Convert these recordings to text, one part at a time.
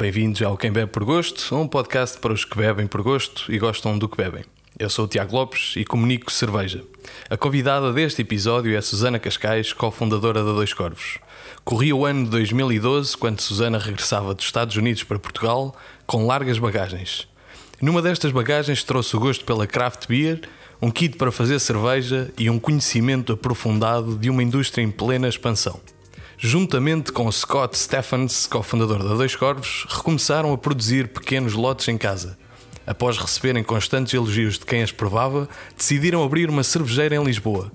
Bem-vindos ao Quem Bebe por Gosto, um podcast para os que bebem por gosto e gostam do que bebem. Eu sou o Tiago Lopes e comunico cerveja. A convidada deste episódio é Susana Cascais, cofundadora da Dois Corvos. Corria o ano de 2012 quando Susana regressava dos Estados Unidos para Portugal com largas bagagens. Numa destas bagagens trouxe o gosto pela craft beer, um kit para fazer cerveja e um conhecimento aprofundado de uma indústria em plena expansão. Juntamente com Scott Stephens, cofundador da Dois Corvos, recomeçaram a produzir pequenos lotes em casa. Após receberem constantes elogios de quem as provava, decidiram abrir uma cervejeira em Lisboa.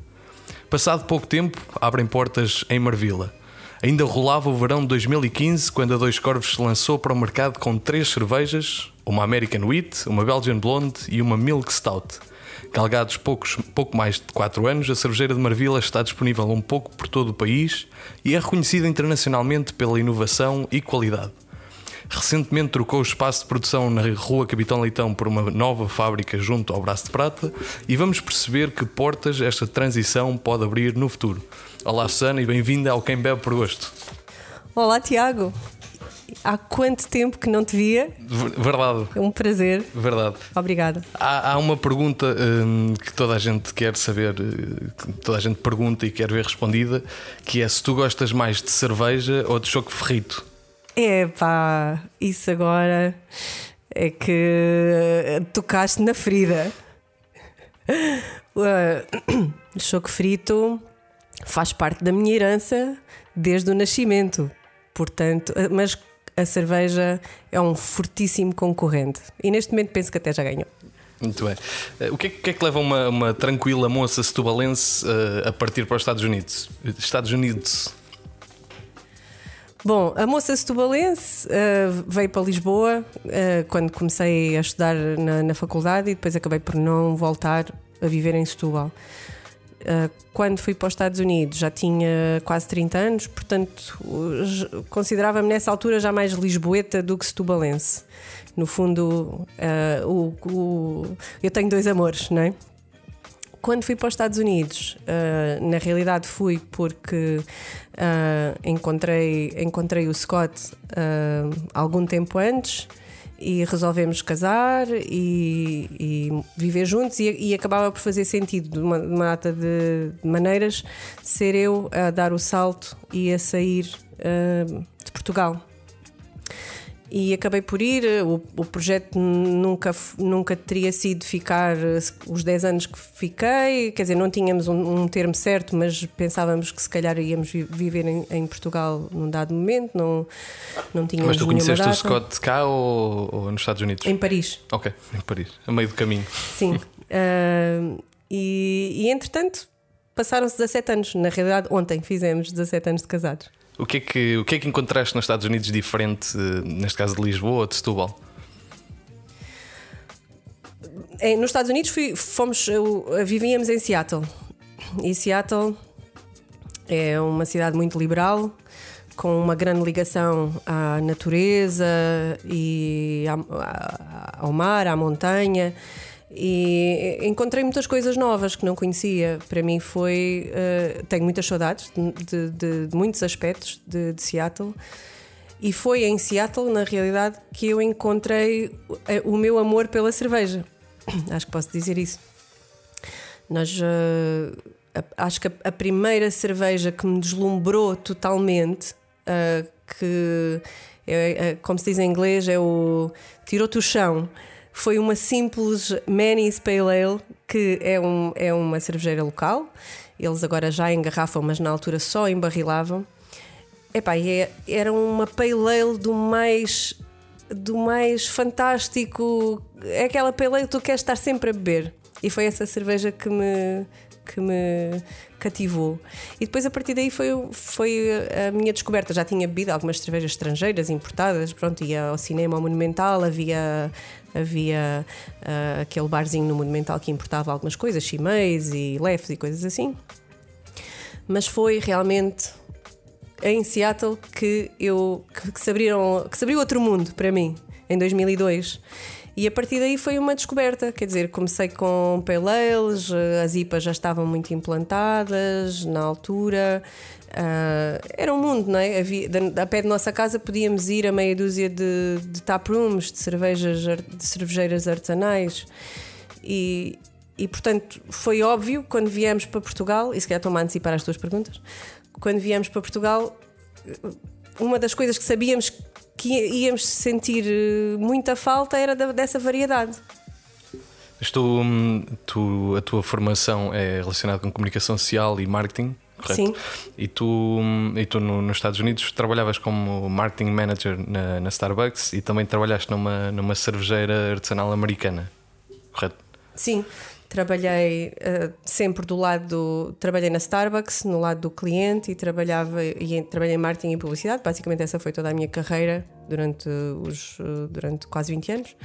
Passado pouco tempo, abrem portas em Marvila. Ainda rolava o verão de 2015 quando a Dois Corvos se lançou para o mercado com três cervejas, uma American Wheat, uma Belgian Blonde e uma Milk Stout. Galgados poucos, pouco mais de 4 anos, a cervejeira de Marvila está disponível um pouco por todo o país e é reconhecida internacionalmente pela inovação e qualidade. Recentemente trocou o espaço de produção na Rua Capitão Leitão por uma nova fábrica junto ao Braço de Prata e vamos perceber que portas esta transição pode abrir no futuro. Olá, Susana, e bem-vinda ao Quem Bebe por Gosto. Olá, Tiago. Há quanto tempo que não te via? Verdade. É um prazer. Verdade. Obrigada. Há, há uma pergunta hum, que toda a gente quer saber, eh, que toda a gente pergunta e quer ver respondida, que é se tu gostas mais de cerveja ou de choco ferrito. É pá, isso agora é que tocaste na ferida. Uh, choco frito faz parte da minha herança desde o nascimento. Portanto, mas a cerveja é um fortíssimo concorrente. E neste momento penso que até já ganhou. Muito bem. Eh, o que é, que, é que leva uma, uma tranquila moça setubalense uh, a partir para os Estados Unidos? Estados Unidos. Bom, a moça setubalense uh, veio para Lisboa uh, quando comecei a estudar na, na, faculdade e depois acabei por não voltar a viver em Setúbal. Ah, quando fui para os Estados Unidos já tinha quase 30 anos, portanto considerava-me nessa altura já mais lisboeta do que setubalense. No fundo, uh, o, o, eu tenho dois amores, não é? Quando fui para os Estados Unidos, uh, na realidade fui porque encontrei, encontrei o Scott algum tempo antes e resolvemos casar e, e viver juntos e, e, acabava por fazer sentido de uma, uma data de, de, maneiras ser eu a dar o salto e a sair uh, de Portugal e acabei por ir. O, o, projeto nunca, nunca teria sido ficar os 10 anos que fiquei, quer dizer, não tínhamos um, um termo certo, mas pensávamos que se calhar íamos viver em, em Portugal num dado momento, não, não tínhamos Mas tu conheceste o Scott cá ou, ou, nos Estados Unidos? Em Paris. Ok, em Paris, a meio do caminho. Sim. uh, e, e entretanto, passaram-se 17 anos. Na realidade, ontem fizemos 17 anos de casados. O que, é que, o que é que encontraste nos Estados Unidos diferente, neste caso de Lisboa ou de Setúbal? Nos Estados Unidos fui, fomos, eu, vivíamos em Seattle. E Seattle é uma cidade muito liberal, com uma grande ligação à natureza e ao mar, à montanha e encontrei muitas coisas novas que não conhecia. Para mim foi. Uh, tenho muitas saudades de, de, de muitos aspectos de, de, Seattle. E foi em Seattle, na realidade, que eu encontrei eh, o meu amor pela cerveja. Acho que posso dizer isso. Nós. Uh, acho que a, primeira cerveja que me deslumbrou totalmente, uh, que é, é, como se diz em inglês, é o tirou-te o chão foi uma simples Manny's Pale Ale, que é, um, é uma cervejeira local. Eles agora já engarrafam, mas na altura só embarrilavam. Epá, é, era uma Pale Ale do mais do mais fantástico. É aquela Pale Ale que tu queres estar sempre a beber. E foi essa cerveja que me, que me cativou. E depois a partir daí foi, foi a minha descoberta. Já tinha bebido algumas cervejas estrangeiras importadas, pronto, ia ao cinema ao Monumental, havia havia uh, aquele barzinho no Monumental que importava algumas coisas, chimês e lefes e coisas assim. Mas foi realmente em Seattle que eu que, que, se abriram, que se abriu outro mundo para mim em 2002 E a partir daí foi uma descoberta, quer dizer, comecei com pale ales, as IPAs já estavam muito implantadas na altura. Uh, era um mundo, não é? Havia, a pé de nossa casa podíamos ir a meia dúzia de, de taprooms, de cervejas, de cervejeiras artesanais. E, e portanto foi óbvio quando viemos para Portugal, e se calhar estou-me a antecipar as tuas perguntas, quando viemos para Portugal, uma das coisas que sabíamos que íamos sentir eh, muita falta era dessa variedade. Estou, hum, tu, a tua formação é relacionada com comunicação social e marketing, correto? Sim. E tu, e tu no, nos Estados Unidos trabalhavas como marketing manager na, na, Starbucks e também trabalhaste numa, numa cervejeira artesanal americana, correto? Sim, trabalhei uh, sempre do lado do, trabalhei na Starbucks no lado do cliente e trabalhava e trabalhei em marketing e publicidade basicamente essa foi toda a minha carreira durante os uh, durante quase 20 anos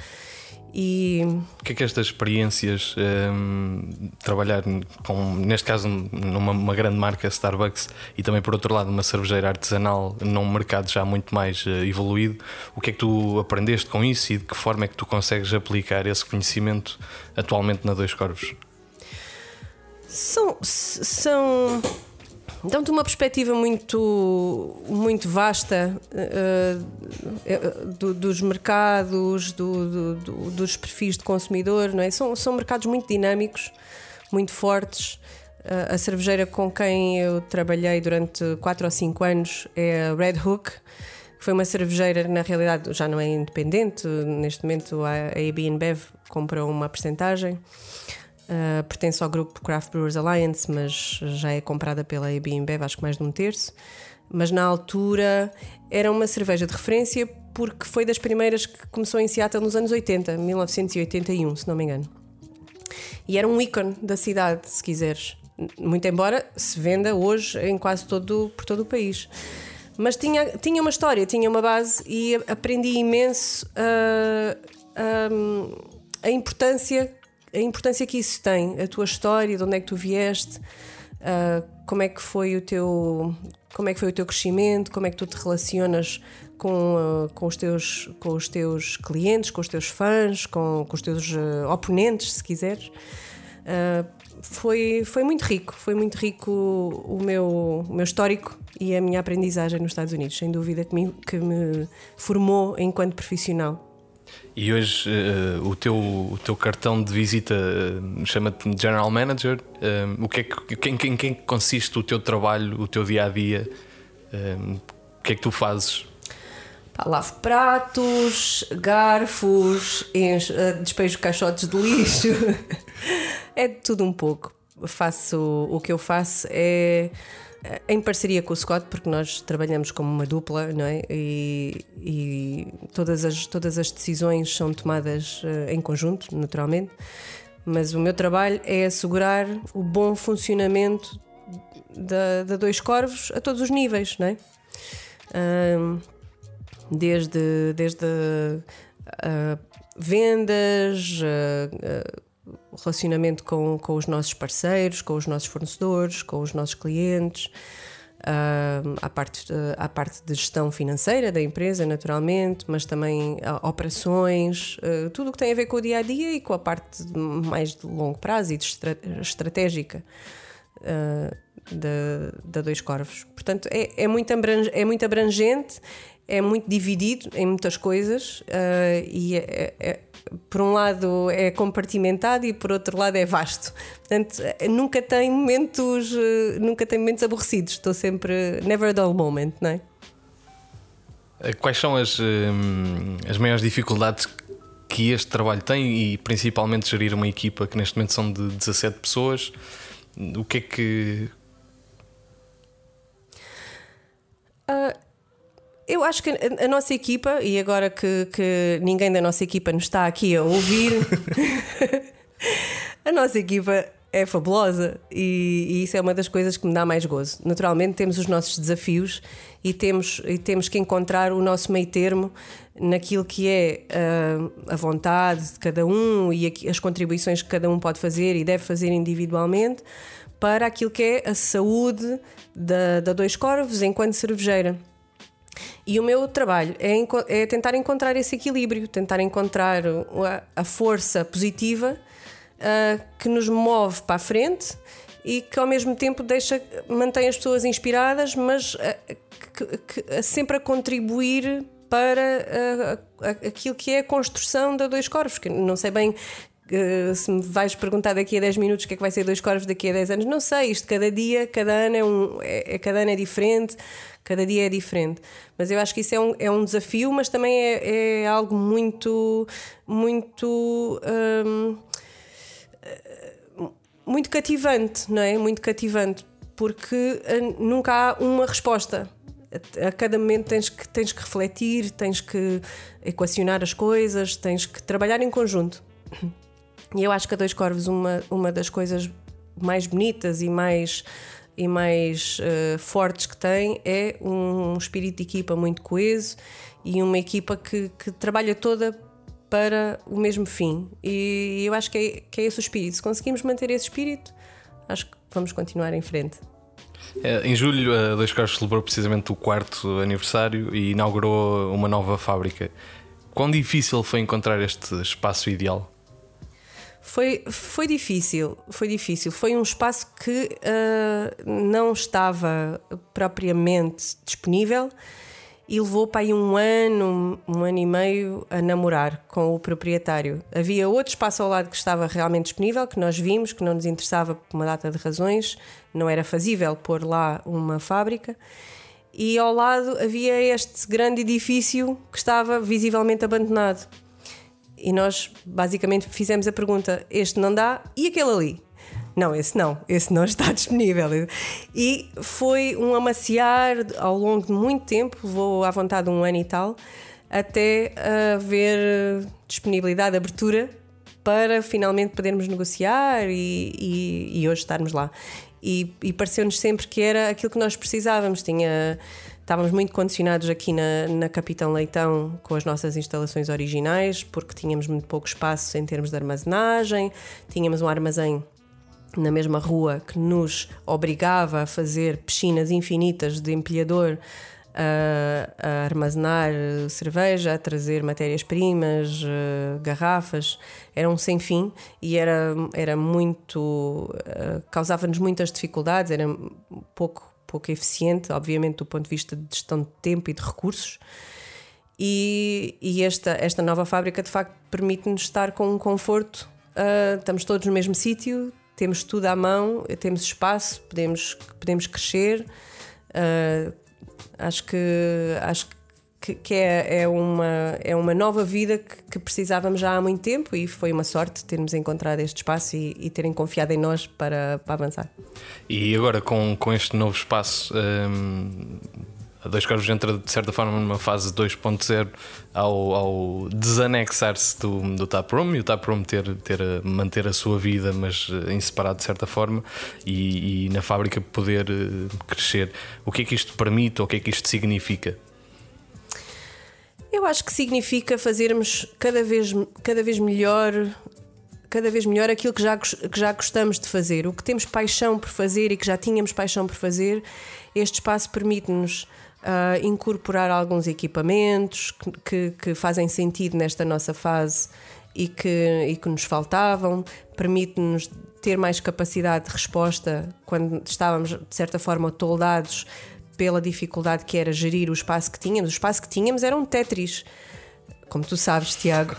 e... O que é que estas experiências, um, trabalhar com, neste caso, numa grande marca Starbucks e também, por outro lado, uma cervejeira artesanal num mercado já muito mais uh, evoluído, o que é que tu aprendeste com isso e de que forma é que tu consegues aplicar esse conhecimento atualmente na Dois Corvos? São. são dão-te uma perspectiva muito, muito vasta uh, do, dos mercados, do, do, dos perfis de consumidor, não é? São, são mercados muito dinâmicos, muito fortes. Uh, a cervejeira com quem eu trabalhei durante 4 ou 5 anos é a Red Hook, que foi uma cervejeira, na realidade já não é independente, neste momento a AB InBev comprou uma percentagem. Uh, pertence ao grupo Craft Brewers Alliance, mas já é comprada pela AB InBev, acho que mais de um terço. Mas na altura era uma cerveja de referência porque foi das primeiras que começou em Seattle nos anos 80, 1981, se não me engano. E era um ícone da cidade, se quiseres. Muito embora se venda hoje em quase todo, por todo o país. Mas tinha, tinha uma história, tinha uma base e aprendi imenso uh, uh, a importância a importância que isso tem, a tua história, de onde é que tu vieste, uh, como é que foi o teu como é que foi o teu crescimento, como é que tu te relacionas com, uh, com, os, teus, com os teus clientes, com os teus fãs, com, com os teus uh, oponentes, se quiseres. Foi, foi muito rico, foi muito rico o meu, o meu histórico e a minha aprendizagem nos Estados Unidos, sem dúvida que me, que me formou enquanto profissional. E hoje uh, o, teu, o teu cartão de visita uh, chama-te General Manager. Uh, o que é que, quem, quem, consiste o teu trabalho, o teu dia a dia? o que é que tu fazes? Pá, lavo pratos, garfos, despejo caixotes de lixo. é tudo um pouco. Faço o que eu faço é em parceria com o Scott, porque nós trabalhamos como uma dupla, não é? E, e todas, as, todas as decisões são tomadas uh, em conjunto, naturalmente. Mas o meu trabalho é assegurar o bom funcionamento da, Dois Corvos a todos os níveis, não é? desde desde uh, vendas, uh, relacionamento com, com os nossos parceiros, com os nossos fornecedores, com os nossos clientes. Uh, parte, uh, parte de gestão financeira da empresa, naturalmente, mas também uh, operações, uh, tudo o que tem a ver com o dia a dia e com a parte mais de longo prazo e de estra estratégica uh, da, da Dois Corvos. Portanto, é, é, muito é muito abrangente, é muito dividido em muitas coisas uh, e é, é, por um lado é compartimentado e por outro lado é vasto. Portanto, nunca tem momentos, eh, nunca tem momentos aborrecidos. Estou sempre never a dull moment, não é? Eh, quais são as, eh, as maiores dificuldades que este trabalho tem e principalmente gerir uma equipa que neste momento são de 17 pessoas? O que é que. Uh, eu acho que a, nossa equipa, e agora que, que ninguém da nossa equipa nos está aqui a ouvir, a nossa equipa é fabulosa e, e, isso é uma das coisas que me dá mais gozo. Naturalmente, temos os nossos desafios e temos, e temos que encontrar o nosso meio termo naquilo que é uh, a vontade de cada um e as contribuições que cada um pode fazer e deve fazer individualmente para aquilo que é a saúde da, da Dois Corvos enquanto cervejeira. E o meu trabalho é, é tentar encontrar esse equilíbrio, tentar encontrar a, força positiva uh, que nos move para a frente e que ao mesmo tempo deixa, mantém as pessoas inspiradas, mas uh, que, que, sempre a contribuir para uh, aquilo que é a construção da Dois Corvos, que não sei bem Uh, se me vais perguntar daqui a 10 minutos o que é que vai ser dois corvos daqui a 10 anos, não sei, isto cada dia, cada ano é um, é, é, cada ano é diferente, cada dia é diferente. Mas eu acho que isso é um, é um desafio, mas também é, é algo muito, muito. Um, muito cativante, não é? Muito cativante, porque eh, nunca há uma resposta a cada momento tens que, tens que refletir, tens que equacionar as coisas, tens que trabalhar em conjunto. E eu acho que a Dois Corvos, uma, uma das coisas mais bonitas e mais, e mais uh, fortes que tem é um espírito de equipa muito coeso e uma equipa que, que trabalha toda para o mesmo fim. E eu acho que é, que é esse o espírito. Se conseguimos manter esse espírito, acho que vamos continuar em frente. É, em julho, a Dois Carros celebrou precisamente o quarto aniversário e inaugurou uma nova fábrica. Quão difícil foi encontrar este espaço ideal? Foi, foi difícil, foi difícil. Foi um espaço que uh, não estava propriamente disponível e levou para aí um ano, um ano e meio a namorar com o proprietário. Havia outro espaço ao lado que estava realmente disponível, que nós vimos, que não nos interessava por uma data de razões, não era fazível pôr lá uma fábrica. E ao lado havia este grande edifício que estava visivelmente abandonado. E nós basicamente fizemos a pergunta: este não dá e aquele ali? Não, esse não, esse não está disponível. E foi um amaciar ao longo de muito tempo, levou à vontade um ano e tal, até haver disponibilidade, abertura para finalmente podermos negociar e, e, e hoje estarmos lá. E, e pareceu-nos sempre que era aquilo que nós precisávamos. Tinha, estávamos muito condicionados aqui na, na Capitão Leitão com as nossas instalações originais, porque tínhamos muito pouco espaço em termos de armazenagem, tínhamos um armazém na mesma rua que nos obrigava a fazer piscinas infinitas de empilhador a, a armazenar cerveja, a trazer matérias-primas, uh, garrafas, era um sem fim e era, era muito. Uh, causava-nos muitas dificuldades, era pouco, pouco eficiente, obviamente, do ponto de vista de gestão de tempo e de recursos. E, e esta, esta nova fábrica de facto permite-nos estar com um conforto. Uh, estamos todos no mesmo sítio, temos tudo à mão, temos espaço, podemos, podemos crescer. Uh, acho que acho que, que é, é, uma, é uma nova vida que, que, precisávamos já há muito tempo e foi uma sorte termos encontrado este espaço e, e terem confiado em nós para, para avançar. E agora com, com este novo espaço. Hum a Dois Corvos entra de certa forma numa fase 2.0 ao, ao desanexar-se do, do Taproom e o Taproom ter, ter manter a sua vida, mas eh, em separado de certa forma, e, e na fábrica poder eh, crescer. O que é que isto permite ou o que é que isto significa? Eu acho que significa fazermos cada vez, cada vez melhor cada vez melhor aquilo que já, que já gostamos de fazer, o que temos paixão por fazer e que já tínhamos paixão por fazer. Este espaço permite-nos uh, incorporar alguns equipamentos que, que, que, fazem sentido nesta nossa fase e que, e que nos faltavam, permite-nos ter mais capacidade de resposta quando estávamos, de certa forma, toldados pela dificuldade que era gerir o espaço que tínhamos. O espaço que tínhamos era um Tetris como tu sabes, Tiago,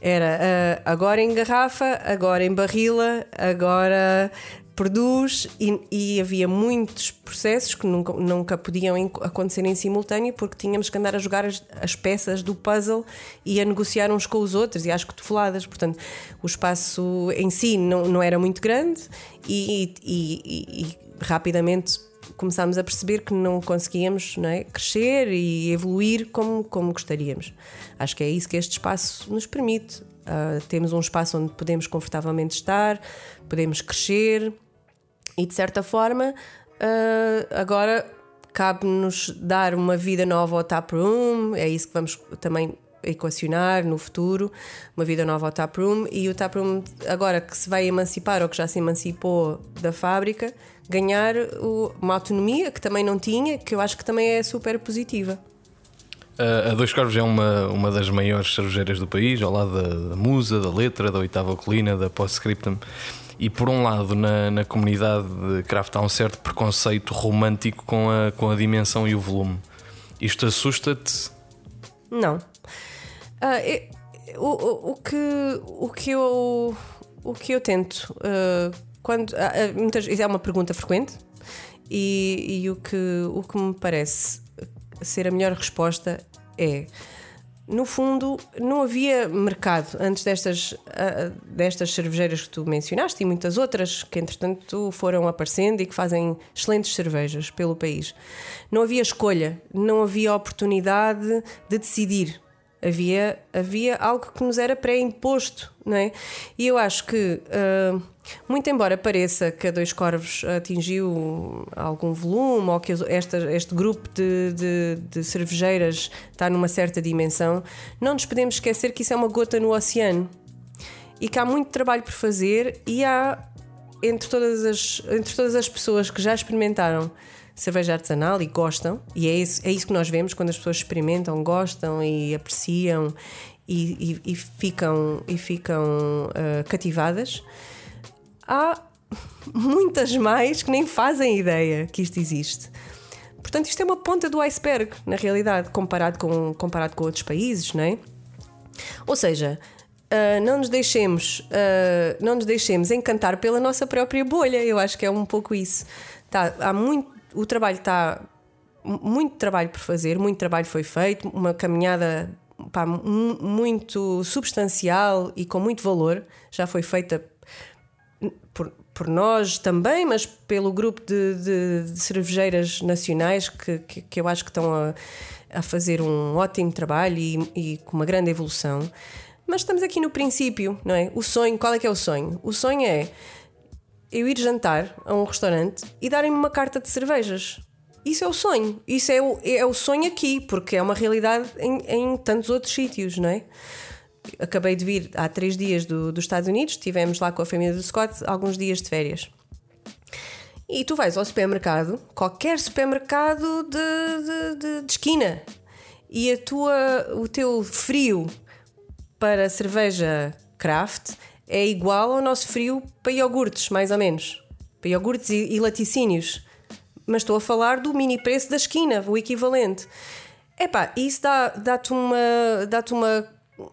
era uh, agora em garrafa, agora em barrila, agora produz e, e, havia muitos processos que nunca, nunca podiam acontecer em simultâneo porque tínhamos que andar a jogar as, as, peças do puzzle e a negociar uns com os outros e às cotoveladas. Portanto, o espaço em si não, não era muito grande e, e, e rapidamente começámos a perceber que não conseguíamos não é, crescer e evoluir como, como gostaríamos. Acho que é isso que este espaço nos permite. Uh, temos um espaço onde podemos confortavelmente estar, podemos crescer, e de certa forma, uh, agora cabe-nos dar uma vida nova ao Taproom, é isso que vamos também equacionar no futuro, uma vida nova ao Taproom. E o Taproom, agora que se vai emancipar ou que já se emancipou da fábrica, ganhar uma autonomia que também não tinha, que eu acho que também é super positiva. A Dois Corvos é uma, uma das maiores cervejeiras do país, ao lado da, da Musa, da Letra, da Oitava Colina, da Postscriptum. E por um lado, na, na comunidade de craft há um certo preconceito romântico com a, com a dimensão e o volume. Isto assusta-te? Não. Ah, é- o, o, que, o, que eu, o que eu tento, ah, quando, ah, muitas, é uma pergunta frequente, e, e o, que, o que me parece ser a melhor resposta é. No fundo, não havia mercado antes destas, destas cervejeiras que tu mencionaste e muitas outras que, entretanto, foram aparecendo e que fazem excelentes cervejas pelo país. Não havia escolha, não havia oportunidade de decidir. Havia, havia algo que nos era pré-imposto, não é? E eu acho que, ah, muito embora pareça que a Dois Corvos atingiu algum volume ou que esta, este grupo de, de, de cervejeiras está numa certa dimensão, não nos podemos esquecer que isso é uma gota no oceano e que há muito trabalho por fazer e há entre todas as, entre todas as pessoas que já experimentaram cerveja artesanal e gostam, e é isso, é isso que nós vemos quando as pessoas experimentam, gostam e apreciam e, e- e ficam, e ficam ah, cativadas. Há muitas mais que nem fazem ideia que isto existe. Portanto, isto é uma ponta do iceberg, na realidade, comparado com, comparado com outros países, não é? Ou seja, ah, não, nos deixemos, ah, não nos deixemos encantar pela nossa própria bolha. Eu acho que é um pouco isso. Tá, há muito, o trabalho está. Muito trabalho por fazer, muito trabalho foi feito, uma caminhada pá, mu- muito substancial e com muito valor já foi feita por, por nós também, mas pelo grupo de, de- de cervejeiras nacionais que, que, que eu acho que estão a, a fazer um ótimo trabalho e, e com uma grande evolução. Mas estamos aqui no princípio, não é? O sonho, qual é que é o sonho? O sonho é eu ir jantar a um restaurante e darem-me uma carta de cervejas. Isso é o sonho. Isso é o, é o sonho aqui, porque é uma realidade em, em tantos outros sítios, não é? Acabei de vir há três dias do, dos Estados Unidos, estivemos lá com a família do Scott alguns dias de férias. E tu vais ao supermercado, qualquer supermercado de, de, de- de esquina, e a tua, o teu frio para cerveja craft é igual ao nosso frio para iogurtes, mais ou menos. Para iogurtes e, e laticínios. Mas estou a falar do mini preço da esquina, o equivalente. Epá, isso dá- dá-te uma, dá uma,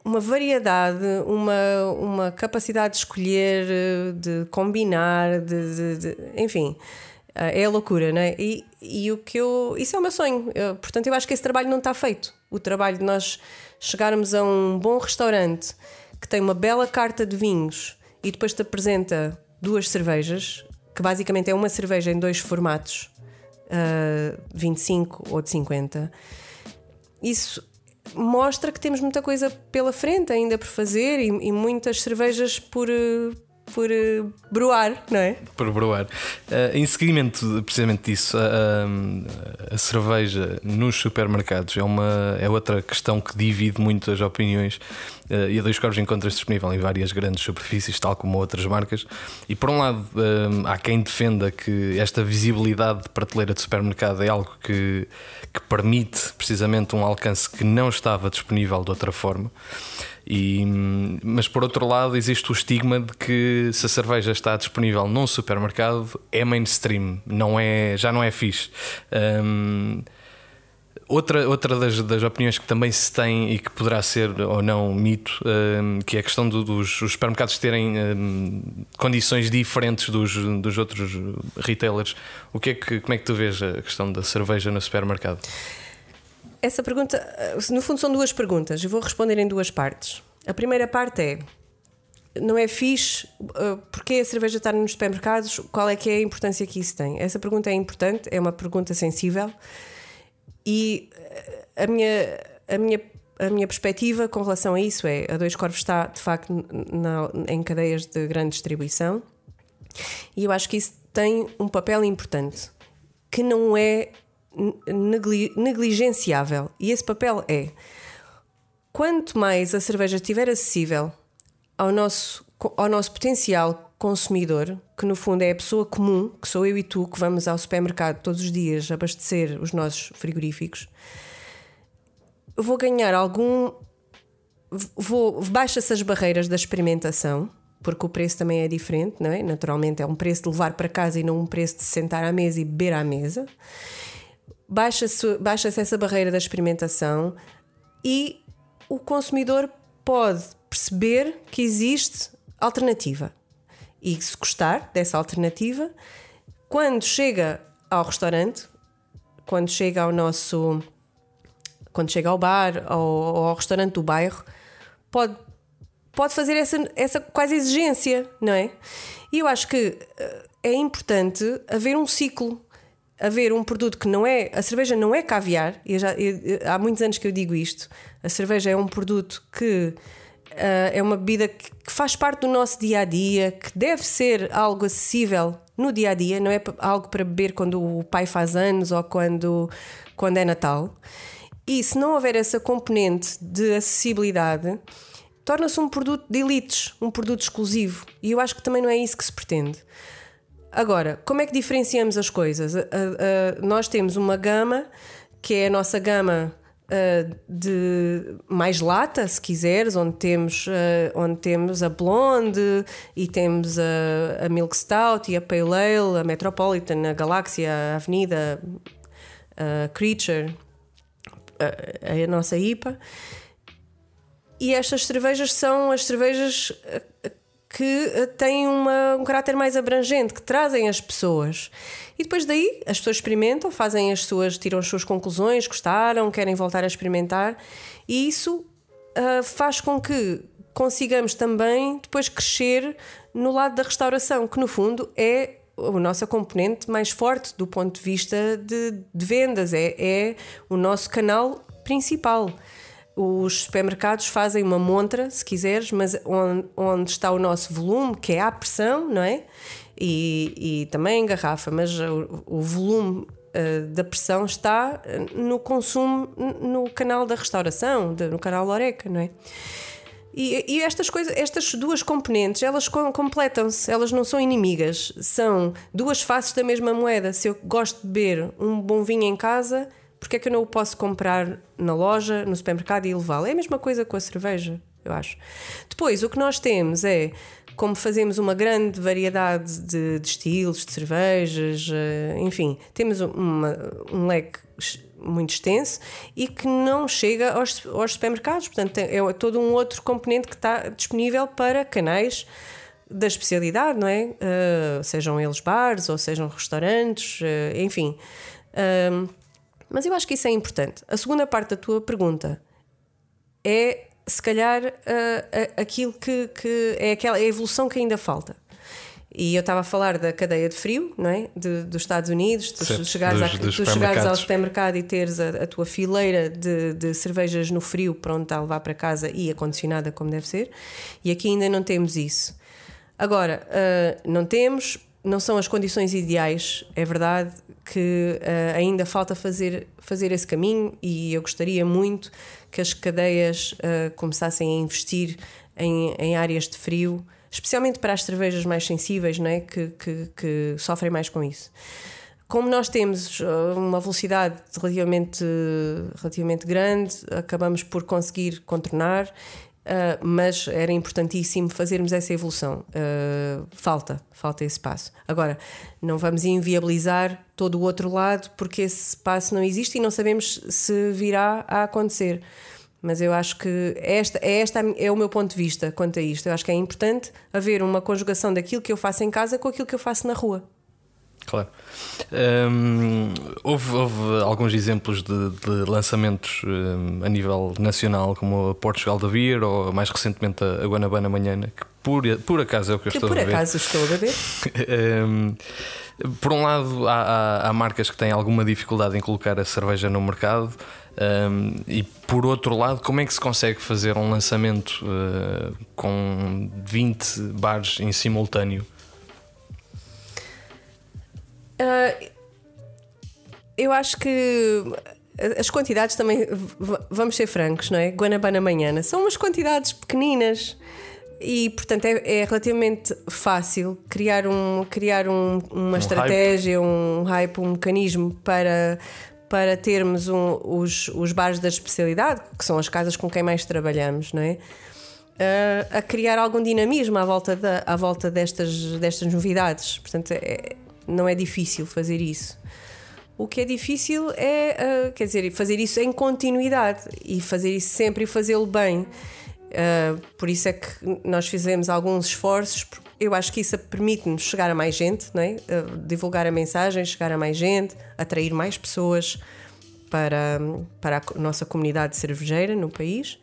uma variedade, uma, uma capacidade de escolher, de combinar, de, de- de- enfim. eh, É a loucura, não é? E, e o que eu. Isso é o meu sonho. Eu- portanto, eu acho que esse trabalho não está feito. O trabalho de nós chegarmos a um bom restaurante que tem uma bela carta de vinhos e depois te apresenta duas cervejas, que basicamente é uma cerveja em dois formatos, uh, 25 ou de 50. Isso mostra que temos muita coisa pela frente ainda por fazer e, e muitas cervejas por, por uh, broar, não é? Por broar. Eh, em seguimento precisamente disso, a, a- cerveja nos supermercados é, uma, é outra questão que divide muito as opiniões. Eh, e a Dois Corvos encontra-se disponível em várias grandes superfícies, tal como outras marcas. E por um lado, eh, há quem defenda que esta visibilidade de prateleira de supermercado é algo que, que permite precisamente um alcance que não estava disponível de outra forma. E, mas por outro lado, existe o estigma de que se a cerveja está disponível num supermercado é mainstream, não é, já não é fixe. Hum, Outra, outra das, das opiniões que também se tem e que poderá ser ou não mito, hum, que é a questão do- dos os supermercados terem hum, condições diferentes dos, dos outros retailers. O que é que, como é que tu vês a questão da cerveja no supermercado? Essa pergunta, eh, no fundo, são duas perguntas. Eu vou responder em duas partes. A primeira parte é: não é fixe? eh, Porquê a cerveja estar nos supermercados? Qual é que é a importância que isso tem? Essa pergunta é importante, é uma pergunta sensível e eh, a minha, a minha, a minha perspectiva com relação a isso é: a Dois Corvos está de facto na- em cadeias de grande distribuição e eu acho que isso tem um papel importante que não é negli- negligenciável. E esse papel é: quanto mais a cerveja estiver acessível ao nosso, ao nosso potencial consumidor, que no fundo é a pessoa comum, que sou eu e tu, que vamos ao supermercado todos os dias abastecer os nossos frigoríficos, vou ganhar algum. Vou, baixa-se as barreiras da experimentação, porque o preço também é diferente, não é? Naturalmente é um preço de levar para casa e não um preço de sentar à mesa e beber à mesa. Baixa-se baixa essa barreira da experimentação e o consumidor pode perceber que existe alternativa. E se gostar dessa alternativa, quando chega ao restaurante, quando chega ao nosso. quando chega ao bar ou ao restaurante do bairro, pode, pode fazer essa, essa quase exigência, não é? E eu acho que eh, é importante haver um ciclo haver um produto que não é. A cerveja não é caviar, e já, eu, há muitos anos que eu digo isto. A cerveja é um produto que uh, é uma bebida que, que, faz parte do nosso dia a dia, que deve ser algo acessível no dia a dia, não é algo para beber quando o pai faz anos ou quando, quando é Natal. E se não houver essa componente de acessibilidade, torna-se um produto de elites, um produto exclusivo. E eu acho que também não é isso que se pretende. Agora, como é que diferenciamos as coisas? Uh, uh, nós temos uma gama que é a nossa gama uh, de mais lata, se quiseres, onde temos, onde temos a Blonde e temos a, a Milk Stout e a Pale Ale, a Metropolitan, a Galáxia, a Avenida, a Creature, a, a nossa IPA. E estas cervejas são as cervejas que eh, têm uma, um caráter mais abrangente, que trazem as pessoas. E depois daí as pessoas experimentam, fazem as suas, tiram as suas conclusões, gostaram, querem voltar a experimentar, e isso uh, faz com que consigamos também depois crescer no lado da restauração, que no fundo é a nossa componente mais forte do ponto de vista de, de vendas, é, é o nosso canal principal os supermercados fazem uma montra, se quiseres, mas onde, onde está o nosso volume, que é a pressão, não é? E, e também em garrafa, mas o, o volume uh, da pressão está no consumo no canal da restauração, de, no canal Loreca, não é? E, e, estas coisas, estas duas componentes, elas completam-se, elas não são inimigas, são duas faces da mesma moeda. Se eu gosto de beber um bom vinho em casa, porque é que eu não o posso comprar na loja, no supermercado e levá-lo? É a mesma coisa com a cerveja, eu acho. Depois, o que nós temos é, como fazemos uma grande variedade de, de estilos, de cervejas, eh, enfim, temos uma, um leque muito extenso e que não chega aos, aos supermercados. Portanto, é todo um outro componente que está disponível para canais da especialidade, não é? Uh, sejam eles bares ou sejam restaurantes, uh, enfim. Uh, mas eu acho que isso é importante. A segunda parte da tua pergunta é, se calhar, uh, uh, aquilo que, que é aquela é a evolução que ainda falta. E eu estava a falar da cadeia de frio, não é? De, dos Estados Unidos, tu certo, chegares, dos, a, dos tu chegares ao supermercado e teres a, a tua fileira de, de, cervejas no frio pronta a levar para casa e acondicionada como deve ser. E aqui ainda não temos isso. Agora, uh, não temos, não são as condições ideais, é verdade que uh, ainda falta fazer, fazer esse caminho e eu gostaria muito que as cadeias uh, começassem a investir em, em áreas de frio, especialmente para as cervejas mais sensíveis, não é? que, que, que sofrem mais com isso. Como nós temos eh, uma velocidade relativamente, relativamente grande, acabamos por conseguir contornar Uh, mas era importantíssimo fazermos essa evolução. Uh, falta, falta esse passo. Agora, não vamos inviabilizar todo o outro lado porque esse passo não existe e não sabemos se virá a acontecer. Mas eu acho que esta, é esta é o meu ponto de vista quanto a isto. Eu acho que é importante haver uma conjugação daquilo que eu faço em casa com aquilo que eu faço na rua. Claro. Um, houve, houve, alguns exemplos de, de lançamentos um, a nível nacional, como a Portugal da Beer ou mais recentemente a Guanabana Manhana, que por, por acaso é o que eu estou a ver. Por acaso estou a ver. um, por um lado, há, há, há, marcas que têm alguma dificuldade em colocar a cerveja no mercado, um, e por outro lado, como é que se consegue fazer um lançamento uh, com 20 bares em simultâneo? Uh, eu acho que as quantidades também, vamos ser francos, não é? Guanabana Manhana são umas quantidades pequeninas e, portanto, é, é relativamente fácil criar, um, criar um, uma um estratégia, hype. um hype, um mecanismo para, para termos um, os, os bares da especialidade, que são as casas com quem mais trabalhamos, não é? Uh, a criar algum dinamismo à volta, da, à volta destas, destas novidades. Portanto, é, não é difícil fazer isso. O que é difícil é, uh, quer dizer, fazer isso em continuidade e fazer isso sempre e fazê-lo bem. Uh, por isso é que nós fizemos alguns esforços. Eu acho que isso permite-nos chegar a mais gente, não é? Uh, divulgar a mensagem, chegar a mais gente, atrair mais pessoas para, para a nossa comunidade cervejeira no país.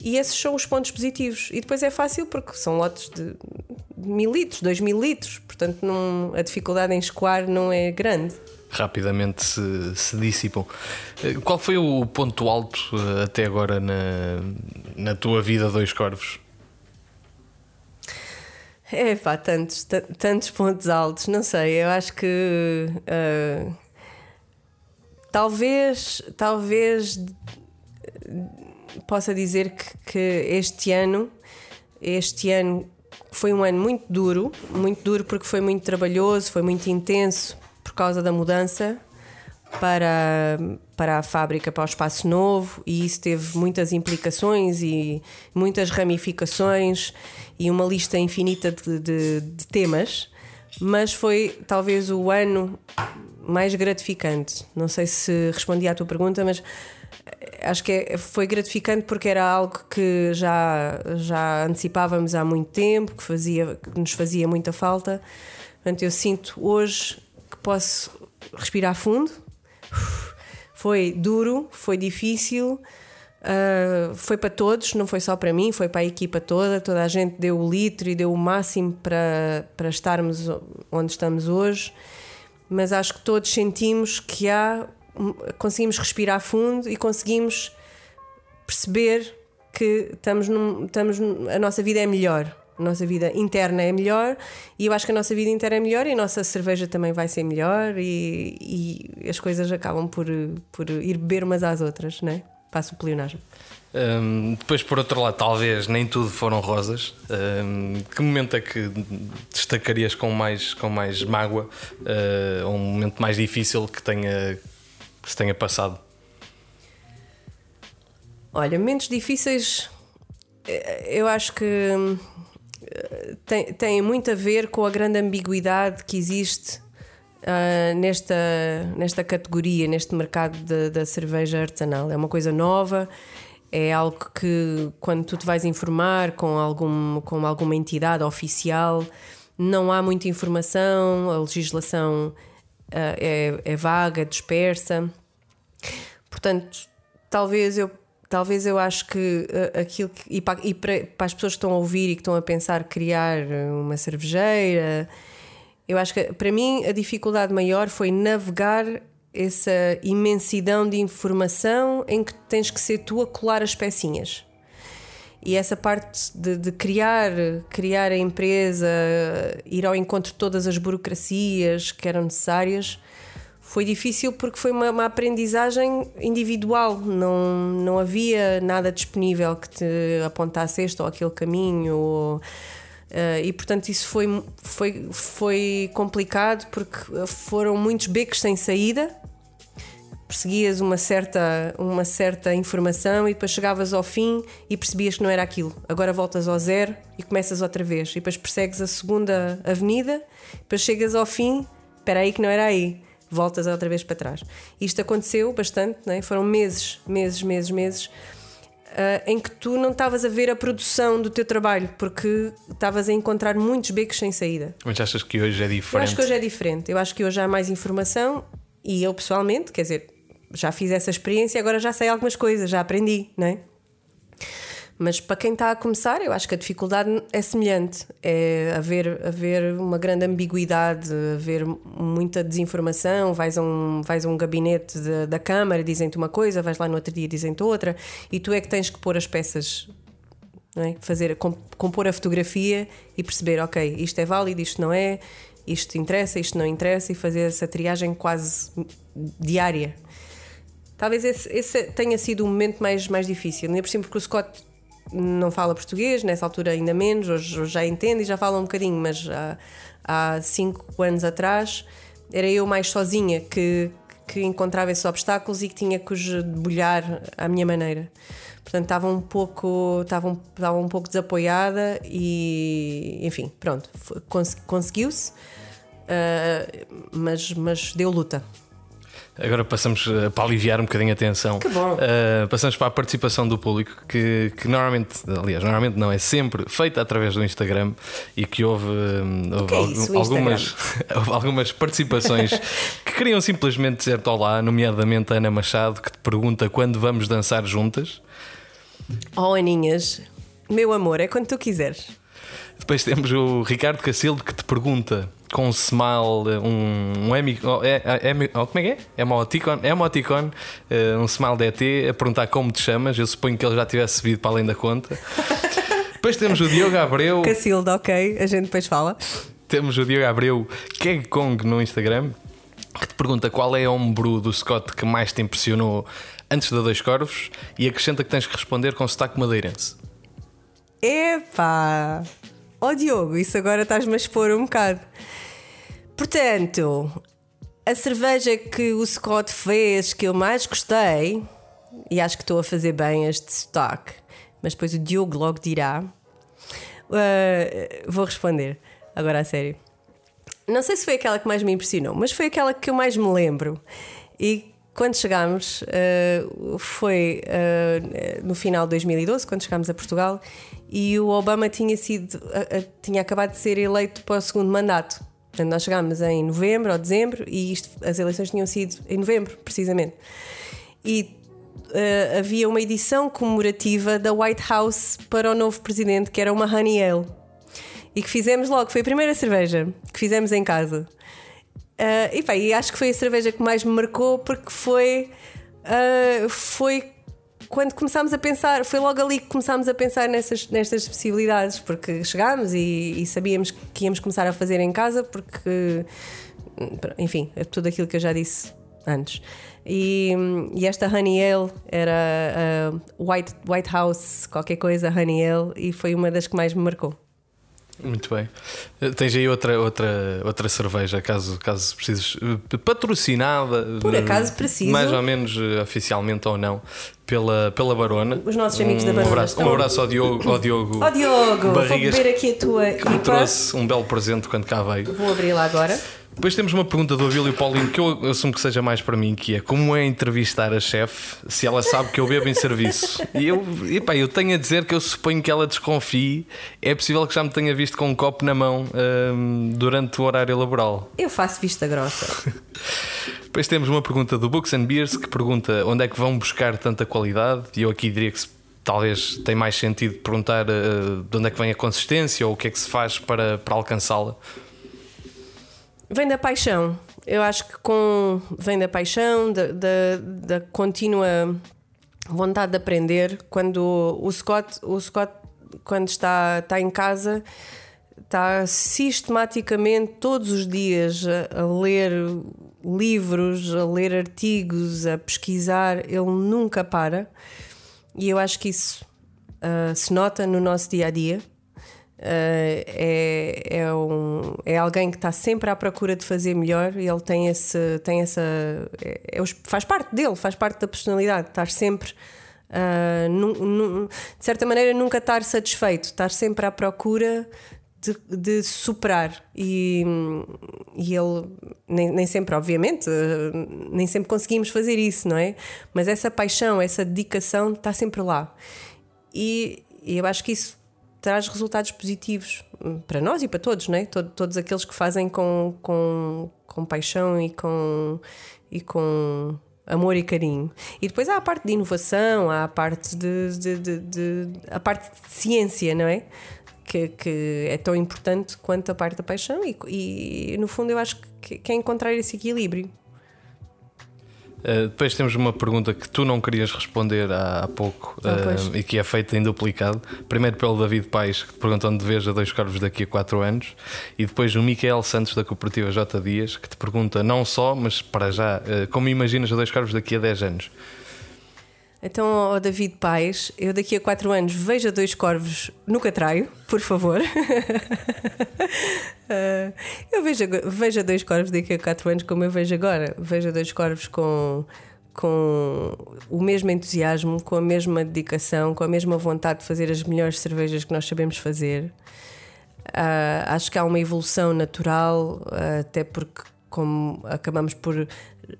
E esses são os pontos positivos. E depois é fácil porque são lotes de mil litros, dois mil litros, portanto não, a dificuldade em escoar não é grande. Rapidamente se, se dissipam. Eh, qual foi o ponto alto eh, até agora na, na tua vida, Dois Corvos? É pá, tantos, tantos pontos altos, não sei, eu acho que uh, talvez, talvez possa dizer que, que este ano, este ano foi um ano muito duro, muito duro porque foi muito trabalhoso, foi muito intenso por causa da mudança para, para a fábrica, para o espaço novo, e isso teve muitas implicações e muitas ramificações e uma lista infinita de, de, de temas, mas foi talvez o ano mais gratificante. Não sei se respondi à tua pergunta, mas acho que é, foi gratificante porque era algo que já, já antecipávamos há muito tempo, que, fazia, que nos fazia muita falta. Portanto, eu sinto hoje que posso respirar fundo. Foi duro, foi difícil, uh, foi para todos, não foi só para mim, foi para a equipa toda. Toda a gente deu o litro e deu o máximo para, para estarmos onde estamos hoje. Mas acho que todos sentimos que há conseguimos respirar fundo e conseguimos perceber que estamos, num, estamos a nossa vida é melhor. A nossa vida interna é melhor e eu acho que a nossa vida interna é melhor e a nossa cerveja também vai ser melhor e, e as coisas acabam por, por ir beber umas às outras, né? Passo o pleonasmo. Um, depois, por outro lado, talvez nem tudo foram rosas. Um, que momento é que destacarias com mais, com mais mágoa? Uh, um momento mais difícil que tenha, que se tenha passado? Olha, momentos difíceis eh, eu acho que eh, tem, muito a ver com a grande ambiguidade que existe uh, nesta, nesta categoria, neste mercado de, da cerveja artesanal. É uma coisa nova, é algo que quando tu te vais informar com, algum, com alguma entidade oficial, não há muita informação, a legislação é, é vaga, dispersa. Portanto, talvez eu talvez eu acho que uh, aquilo que, e, para, e para, para, as pessoas que estão a ouvir e que estão a pensar criar uma cervejeira, eu acho que para mim a dificuldade maior foi navegar essa imensidão de informação em que tens que ser tu a colar as pecinhas. E essa parte de, de, criar, criar a empresa, ir ao encontro de todas as burocracias que eram necessárias, foi difícil porque foi uma, uma, aprendizagem individual, não, não havia nada disponível que te apontasse este ou aquele caminho. Ou, uh, e portanto isso foi, foi, foi complicado porque foram muitos becos sem saída perseguias uma certa, uma certa informação e depois chegavas ao fim e percebias que não era aquilo. Agora voltas ao zero e começas outra vez. E depois persegues a segunda avenida, depois chegas ao fim, espera aí que não era aí. Voltas outra vez para trás. Isto aconteceu bastante, não é? foram meses, meses, meses, meses. Uh, em que tu não estavas a ver a produção do teu trabalho porque estavas a encontrar muitos becos sem saída. Mas achas que hoje é diferente? Eu acho que hoje é diferente. Eu acho que hoje há mais informação e eu pessoalmente, quer dizer, já fiz essa experiência e agora já sei algumas coisas, já aprendi, não é? Mas para quem está a começar, eu acho que a dificuldade é semelhante. É haver, haver uma grande ambiguidade, haver muita desinformação. Vais a um, vais a um gabinete de, da Câmara, dizem-te uma coisa, vais lá no outro dia dizem-te outra, e tu é que tens que pôr as peças, é? fazer, compor a fotografia e perceber, ok, isto é válido, isto não é, isto interessa, isto não interessa, e fazer essa triagem quase diária. Talvez esse, esse, tenha sido o momento mais, mais difícil. Nem por cima porque o Scott não fala português, nessa altura ainda menos, hoje, hoje já entende e já fala um bocadinho, mas há, há cinco anos atrás era eu mais sozinha que, que encontrava esses obstáculos e que tinha que os debulhar à minha maneira. Portanto, estava um pouco, estava um, estava um pouco desapoiada e, enfim, pronto, cons conseguiu-se, uh, mas, mas deu luta. Agora passamos uh, para aliviar um bocadinho a tensão. Que bom. Uh, passamos para a participação do público, que, que normalmente, aliás, normalmente não, é sempre feita através do Instagram e que houve, houve que é algumas, houve algumas participações que queriam simplesmente dizer olá, nomeadamente a Ana Machado, que te pergunta quando vamos dançar juntas. Oh, Aninhas, meu amor, é quando tu quiseres. Depois temos o Ricardo Cacildo que te pergunta com um smile, um, um emi, oh, é, é, é, oh, como é que é? Emoticon, emoticon uh, um smile de ET a perguntar como te chamas. Eu suponho que ele já tivesse subido para além da conta. depois temos o Diogo Abreu. Cacildo, ok, a gente depois fala. Temos o Diogo Abreu, Keg Kong no Instagram, que te pergunta qual é a ombro do Scott que mais te impressionou antes da Dois Corvos e acrescenta que tens que responder com sotaque madeirense. Epá! Ó oh, Diogo, isso agora estás-me a expor um bocado. Portanto, a cerveja que o Scott fez que eu mais gostei, e acho que estou a fazer bem este sotaque, mas depois o Diogo logo dirá. Uh, vou responder, agora a sério. Não sei se foi aquela que mais me impressionou, mas foi aquela que eu mais me lembro. E quando chegámos, uh, foi uh, no final de 2012, quando chegámos a Portugal, e o Obama tinha sido tinha acabado de ser eleito para o segundo mandato. Portanto, nós chegámos em novembro ou dezembro e isto, as eleições tinham sido em novembro, precisamente. E uh, havia uma edição comemorativa da White House para o novo presidente, que era uma Honey Ale. E que fizemos logo, foi a primeira cerveja que fizemos em casa. Uh, e, pá, e acho que foi a cerveja que mais me marcou porque foi. Uh, foi quando começámos a pensar, foi logo ali que começámos a pensar nessas, nestas possibilidades, porque chegámos e, e sabíamos que íamos começar a fazer em casa, porque, enfim, é tudo aquilo que eu já disse antes. E, e esta Honey Ale era uh, White, White House, qualquer coisa, Honey Ale, e foi uma das que mais me marcou. Muito bem. Eh, tens aí outra, outra, outra cerveja, caso, caso precises, eh, patrocinada. Por acaso preciso. Mais ou menos eh, oficialmente ou não, pela, pela Barona. Os nossos amigos um, da Barona. Um abraço, um abraço ao Diogo. Ao Diogo, oh, Diogo Barrigas, vou beber aqui a tua que me trouxe um belo presente quando cá veio. Vou abrir lá agora. Depois temos uma pergunta do Abílio Paulinho que eu assumo que seja mais para mim, que é como é entrevistar a chefe se ela sabe que eu bebo em serviço? E eu, epá, eu tenho a dizer que eu suponho que ela desconfie. É possível que já me tenha visto com um copo na mão hum, durante o horário laboral. Eu faço vista grossa. Depois temos uma pergunta do Books and Beers que pergunta onde é que vão buscar tanta qualidade. E eu aqui diria que talvez tem mais sentido perguntar uh, de onde é que vem a consistência ou o que é que se faz para, para alcançá-la. Vem da paixão. Eu acho que com vem da paixão, da, da, da contínua vontade de aprender. Quando o Scott, o Scott quando está, está em casa, está sistematicamente todos os dias a, a ler livros, a ler artigos, a pesquisar. Ele nunca para. E eu acho que isso uh, se nota no nosso dia a dia. Uh, é, é, um, é alguém que está sempre à procura de fazer melhor e ele tem, esse, tem essa. É, é, faz parte dele, faz parte da personalidade, estar sempre. Uh, num, num, de certa maneira, nunca estar satisfeito, estar sempre à procura de, de superar. E, e ele, nem, nem sempre, obviamente, nem sempre conseguimos fazer isso, não é? Mas essa paixão, essa dedicação está sempre lá. E, e eu acho que isso traz resultados positivos hum, para nós e para todos, né? Todo, todos aqueles que fazem com, com, com paixão e com, e com amor e carinho. E depois há a parte de inovação, há a parte de, de, de, de a parte de ciência, não é? Que, que, é tão importante quanto a parte da paixão, e, e no fundo eu acho que, que é encontrar esse equilíbrio. Uh, depois temos uma pergunta que tu não querias responder há, há pouco uh, e que é feita em duplicado. Primeiro pelo David Paes, que te pergunta onde vês a dois corvos daqui a 4 anos, e depois o Miquel Santos da Cooperativa J. Dias, que te pergunta não só, mas para já, uh, como imaginas a dois corvos daqui a 10 anos? Então, ao David Pais, eu daqui a quatro anos veja dois corvos no catraio, por favor. uh, eu vejo, veja dois corvos daqui a quatro anos como eu vejo agora. Veja dois corvos com, com o mesmo entusiasmo, com a mesma dedicação, com a mesma vontade de fazer as melhores cervejas que nós sabemos fazer. Uh, acho que há uma evolução natural, uh, até porque como acabamos por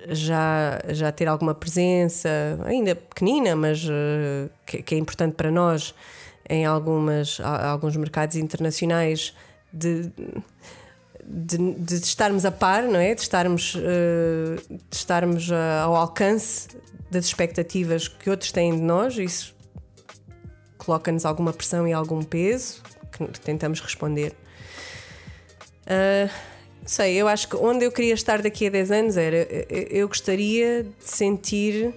já, já ter alguma presença, ainda pequenina, mas uh, que, que, é importante para nós em algumas, alguns mercados internacionais de, de, de estarmos a par, não é? De estarmos, uh, de estarmos ao alcance das expectativas que outros têm de nós, isso coloca-nos alguma pressão e algum peso que tentamos responder. Uh, sei, eu acho que onde eu queria estar daqui a 10 anos era eu gostaria de sentir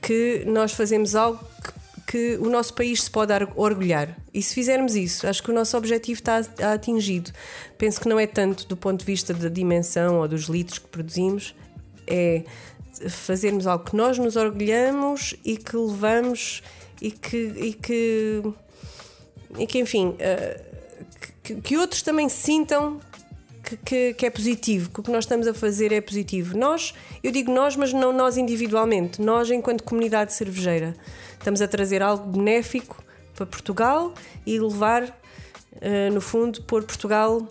que nós fazemos algo que, que o nosso país se pode orgulhar. E se fizermos isso, acho que o nosso objetivo está atingido. Penso que não é tanto do ponto de vista da dimensão ou dos litros que produzimos, é fazermos algo que nós nos orgulhamos e que levamos e que, e que, e que enfim, uh, que, que outros também sintam que, que, que, é positivo, que o que nós estamos a fazer é positivo. Nós, eu digo nós, mas não nós individualmente, nós enquanto comunidade cervejeira, estamos a trazer algo benéfico para Portugal e levar, uh, no fundo, pôr Portugal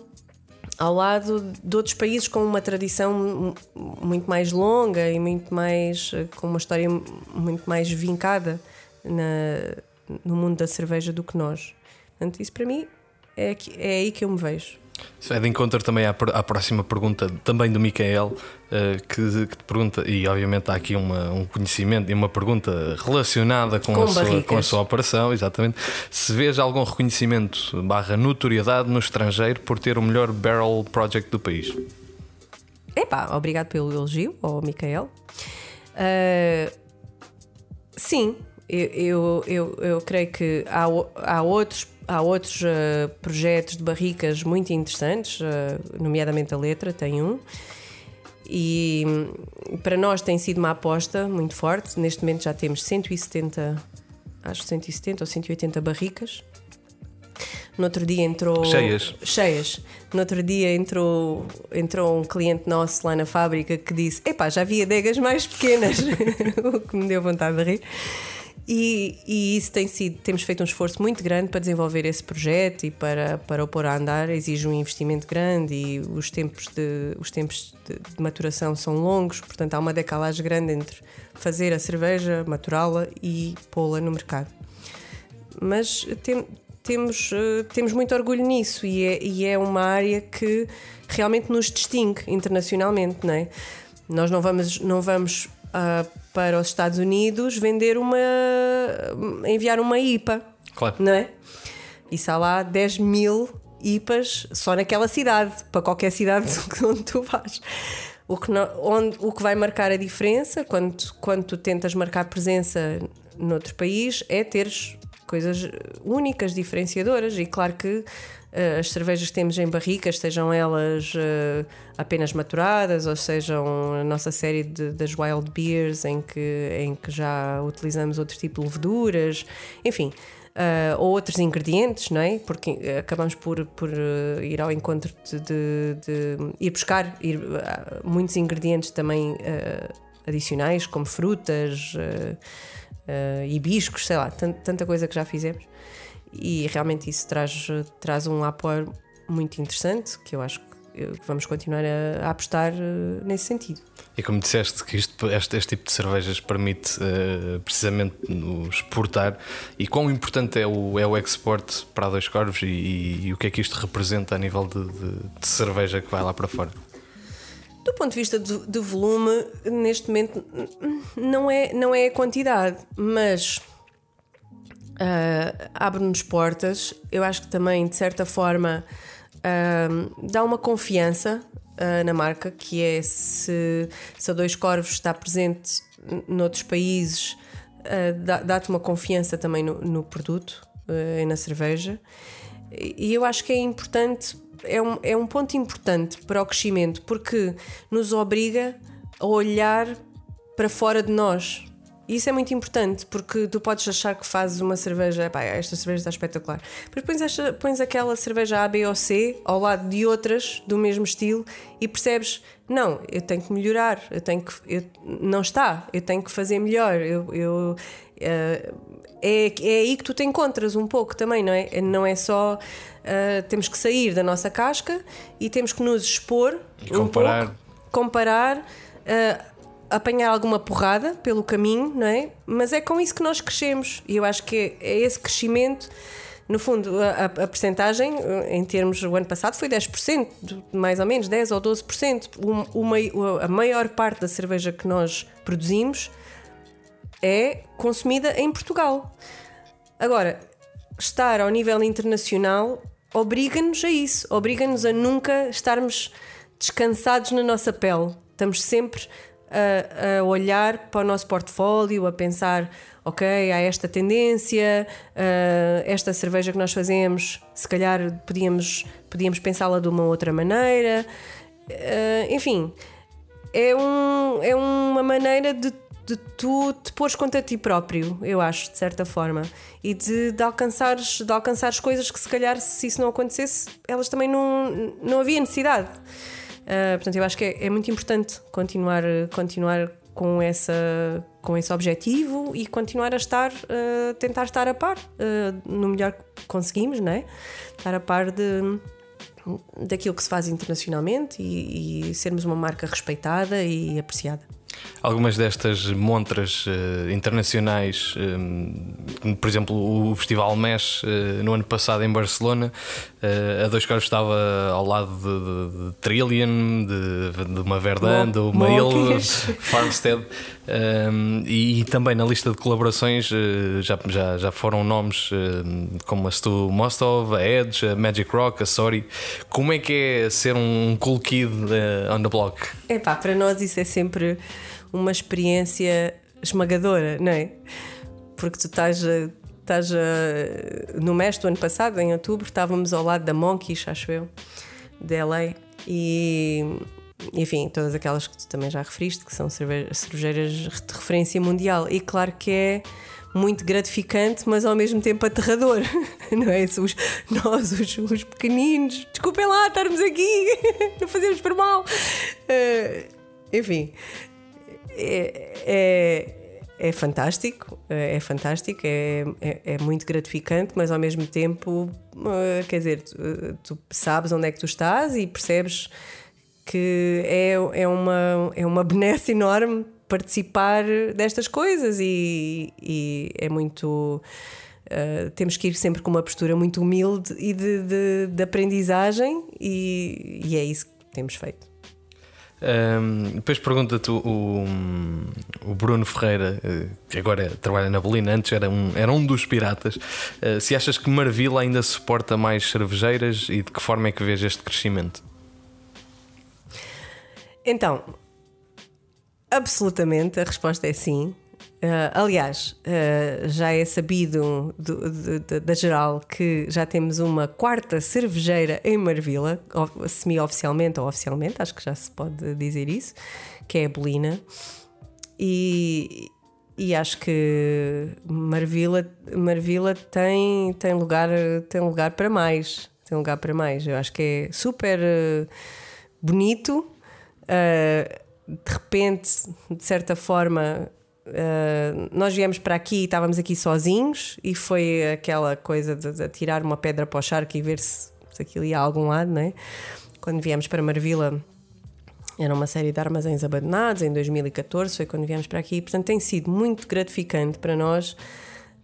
ao lado de outros países com uma tradição muito mais longa e muito mais com uma história muito mais vincada na, no mundo da cerveja do que nós. Portanto, isso para mim é, é aí que eu me vejo. Isso é de encontro também à, à próxima pergunta, também do Micael, uh, que, que, te pergunta, e obviamente há aqui uma, um conhecimento e uma pergunta relacionada com, com, a sua, com, a sua, operação, exatamente. Se vês algum reconhecimento barra notoriedade no estrangeiro por ter o melhor barrel project do país? Epá, obrigado pelo elogio ao Micael. Uh, sim, eu, eu, eu, eu creio que há, há outros há outros uh, projetos de barricas muito interessantes, uh, nomeadamente a letra, tem um. E um, para nós tem sido uma aposta muito forte. Neste momento já temos 170, acho 170 ou 180 barricas. No outro dia entrou. Cheias. Cheias. No outro dia entrou, entrou um cliente nosso lá na fábrica que disse: Epá, já vi adegas mais pequenas. o que me deu vontade de rir. E, e, isso tem sido, temos feito um esforço muito grande para desenvolver esse projeto e para, para o pôr a andar, exige um investimento grande e os tempos de, os tempos de, de maturação são longos, portanto há uma decalagem grande entre fazer a cerveja, maturá-la e pô-la no mercado. Mas tem, temos, uh, temos muito orgulho nisso e é, e é uma área que realmente nos distingue internacionalmente, não é? Nós não vamos, não vamos uh, para os Estados Unidos vender uma. enviar uma IPA. Claro. Não é? Isso há lá 10 mil IPAs só naquela cidade, para qualquer cidade onde tu vais. O que, não, onde, o que vai marcar a diferença quando, quando tu tentas marcar presença noutro país é teres coisas únicas, diferenciadoras. E claro que uh, as cervejas que temos em barricas, sejam elas uh, apenas maturadas ou sejam a nossa série de, das wild beers em que, em que já utilizamos outro tipo de leveduras, enfim. Uh, ou outros ingredientes, não é? Porque acabamos por, por uh, ir ao encontro de, de, de ir buscar ir, uh, muitos ingredientes também adicionais, como frutas, uh, hibiscos, sei lá, tanta coisa que já fizemos. E realmente isso traz, traz um apoio muito interessante que eu acho que vamos continuar a, a apostar uh, nesse sentido. E como disseste que isto, este, este tipo de cervejas permite uh, precisamente exportar, e quão importante é o, é o export para dois corvos e, e, e, o que é que isto representa a nível de, de, de cerveja que vai lá para fora? Do ponto de vista de, de volume, neste momento não é, não é a quantidade, mas uh, abre-nos portas. Eu acho que também, de certa forma, uh, dá uma confiança uh, na marca, que é se, se a Dois Corvos está presente noutros países, uh, dá-te uma confiança também no, no produto e na cerveja. E eu acho que é importante é um, é um ponto importante para o crescimento porque nos obriga a olhar para fora de nós. E isso é muito importante porque tu podes achar que fazes uma cerveja, pá, esta cerveja está espetacular. Depois pões, esta, pões aquela cerveja A, B ou C ao lado de outras do mesmo estilo e percebes, não, eu tenho que melhorar, eu tenho que. Eu, não está, eu tenho que fazer melhor. Eu, eu uh, é, é aí que tu te encontras um pouco também, não é? Não é só uh, temos que sair da nossa casca e temos que nos expor e comparar. um pouco, comparar. Uh, apanhar alguma porrada pelo caminho, não é? Mas é com isso que nós crescemos e eu acho que é, é esse crescimento. No fundo, a, a percentagem, em termos do ano passado, foi 10%, mais ou menos, 10 ou 12%. O, o, a maior parte da cerveja que nós produzimos é consumida em Portugal. Agora, estar ao nível internacional obriga-nos a isso, obriga-nos a nunca estarmos descansados na nossa pele. Estamos sempre a, a, olhar para o nosso portfólio, a pensar, ok, há esta tendência, uh, esta cerveja que nós fazemos, se calhar podíamos, podíamos pensá-la de uma outra maneira. Uh, enfim, é, um, é uma maneira de, de tu te pôres contra ti próprio, eu acho, de certa forma, e de, de, alcançares, de alcançares coisas que, se calhar, se isso não acontecesse, elas também não, não havia necessidade. Uh, portanto, eu acho que é, é, muito importante continuar, continuar com, essa, com esse objetivo e continuar a estar, uh, tentar estar a par uh, no melhor que conseguimos, não é? Estar a par de, daquilo que se faz internacionalmente e, e sermos uma marca respeitada e apreciada. Algumas destas montras uh, internacionais, uh, por exemplo, o Festival Mesh uh, no ano passado em Barcelona, a Dois Caras estava ao lado de, de, de Trillion, de, de uma Verdun, do Mail, Farmstead. Um, e, e, também na lista de colaborações já, já, já foram nomes como a Stu Mostov, a Edge, a Magic Rock, a Sorry. Como é que é ser um cool kid on the block? Epá, para nós isso é sempre uma experiência esmagadora, não é? Porque tu estás, estás no mês do ano passado, em outubro, estávamos ao lado da Monkeys, acho eu, de LA, e enfim, todas aquelas que tu também já referiste, que são cervejeiras de referência mundial. E claro que é muito gratificante, mas ao mesmo tempo aterrador, não é? Os, nós, os, os pequeninos, desculpem lá estarmos aqui, não fazemos por mal. Uh, enfim, é, é, é fantástico, é fantástico, é, é, é, muito gratificante, mas ao mesmo tempo, eh, quer dizer, tu, tu, sabes onde é que tu estás e percebes que é, é, uma, é uma benesse enorme participar destas coisas e, e é muito. Uh, temos que ir sempre com uma postura muito humilde e de, de, de aprendizagem, e, e é isso que temos feito. Um, depois pergunta-te o, o, Bruno Ferreira, eh, que agora trabalha na Bolina, antes era um, era um dos piratas, uh, se achas que Marvila ainda suporta mais cervejeiras e de que forma é que vês este crescimento? Então, absolutamente, a resposta é sim. Uh, aliás, uh, já é sabido do, do, da geral que já temos uma quarta cervejeira em Marvila, semi-oficialmente ou oficialmente, acho que já se pode dizer isso, que é a Bolina. E, e acho que Marvila, Marvila tem, tem, lugar, tem lugar para mais. Tem lugar para mais. Eu acho que é super uh, bonito. de repente, de certa forma, Uh, nós viemos para aqui, estávamos aqui sozinhos e foi aquela coisa de, de tirar uma pedra para o charco e ver se, se aquilo ia a algum lado, não é? Quando viemos para Marvila, era uma série de armazéns abandonados, em 2014 foi quando viemos para aqui, portanto tem sido muito gratificante para nós,